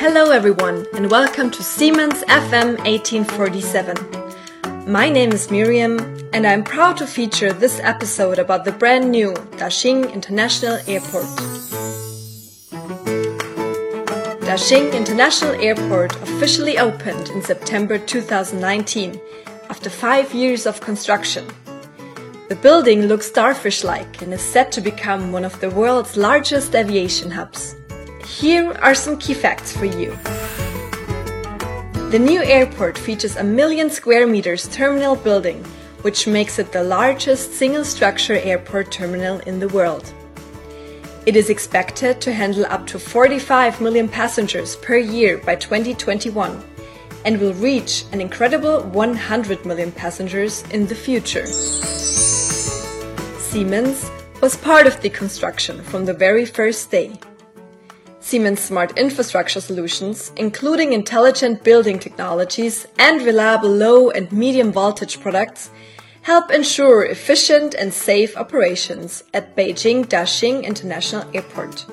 Hello, everyone, and welcome to Siemens FM 1847. My name is Miriam, and I'm proud to feature this episode about the brand new Daxing International Airport. Daxing International Airport officially opened in September 2019 after five years of construction. The building looks starfish like and is set to become one of the world's largest aviation hubs. Here are some key facts for you. The new airport features a million square meters terminal building, which makes it the largest single structure airport terminal in the world. It is expected to handle up to 45 million passengers per year by 2021 and will reach an incredible 100 million passengers in the future. Siemens was part of the construction from the very first day. Siemens Smart Infrastructure Solutions, including intelligent building technologies and reliable low and medium voltage products, help ensure efficient and safe operations at Beijing Daxing International Airport.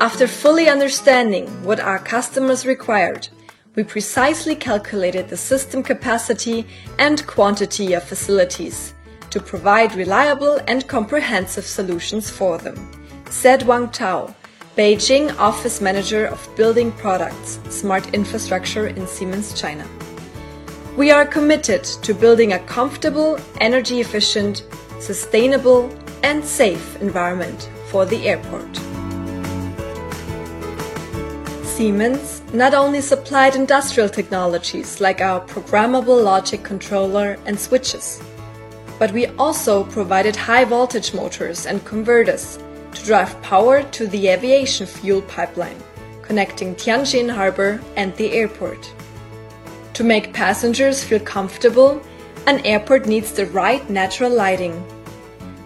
After fully understanding what our customers required, we precisely calculated the system capacity and quantity of facilities to provide reliable and comprehensive solutions for them, said Wang Tao, Beijing Office Manager of Building Products, Smart Infrastructure in Siemens China. We are committed to building a comfortable, energy efficient, sustainable, and safe environment for the airport. Siemens not only supplied industrial technologies like our programmable logic controller and switches, but we also provided high voltage motors and converters to drive power to the aviation fuel pipeline connecting Tianjin Harbor and the airport. To make passengers feel comfortable, an airport needs the right natural lighting.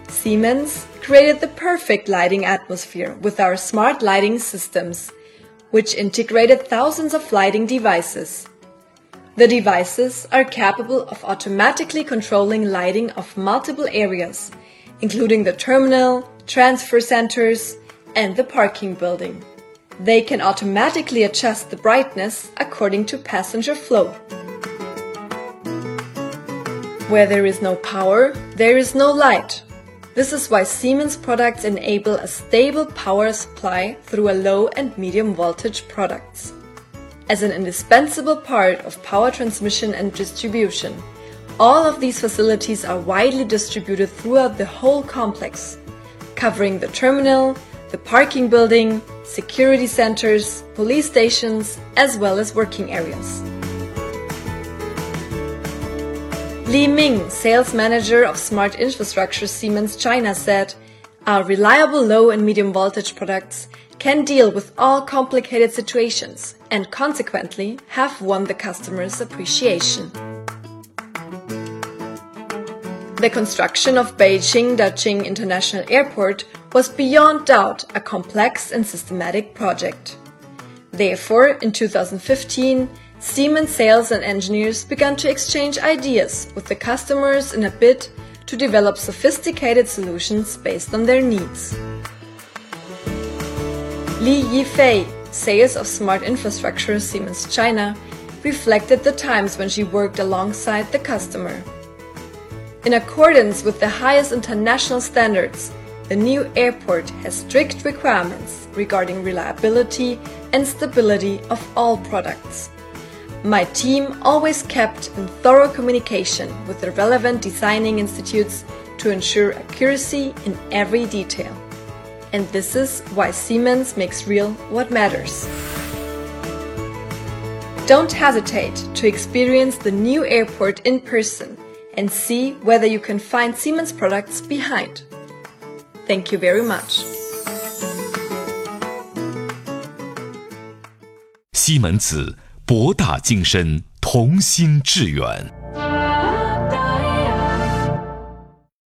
Siemens created the perfect lighting atmosphere with our smart lighting systems, which integrated thousands of lighting devices. The devices are capable of automatically controlling lighting of multiple areas, including the terminal, transfer centers, and the parking building. They can automatically adjust the brightness according to passenger flow. Where there is no power, there is no light. This is why Siemens products enable a stable power supply through a low and medium voltage products. As an indispensable part of power transmission and distribution, all of these facilities are widely distributed throughout the whole complex covering the terminal, the parking building, security centers, police stations, as well as working areas. Li Ming, sales manager of Smart Infrastructure Siemens China, said, Our reliable low and medium voltage products can deal with all complicated situations and consequently have won the customer's appreciation. The construction of Beijing Daxing International Airport was beyond doubt a complex and systematic project. Therefore, in 2015, Siemens sales and engineers began to exchange ideas with the customers in a bid to develop sophisticated solutions based on their needs. Li Yifei, sales of smart infrastructure Siemens China, reflected the times when she worked alongside the customer. In accordance with the highest international standards, the new airport has strict requirements regarding reliability and stability of all products. My team always kept in thorough communication with the relevant designing institutes to ensure accuracy in every detail. And this is why Siemens makes real what matters. Don't hesitate to experience the new airport in person and see whether you can find Siemens products behind. Thank you very much. 西门子，博大精深，同心致远。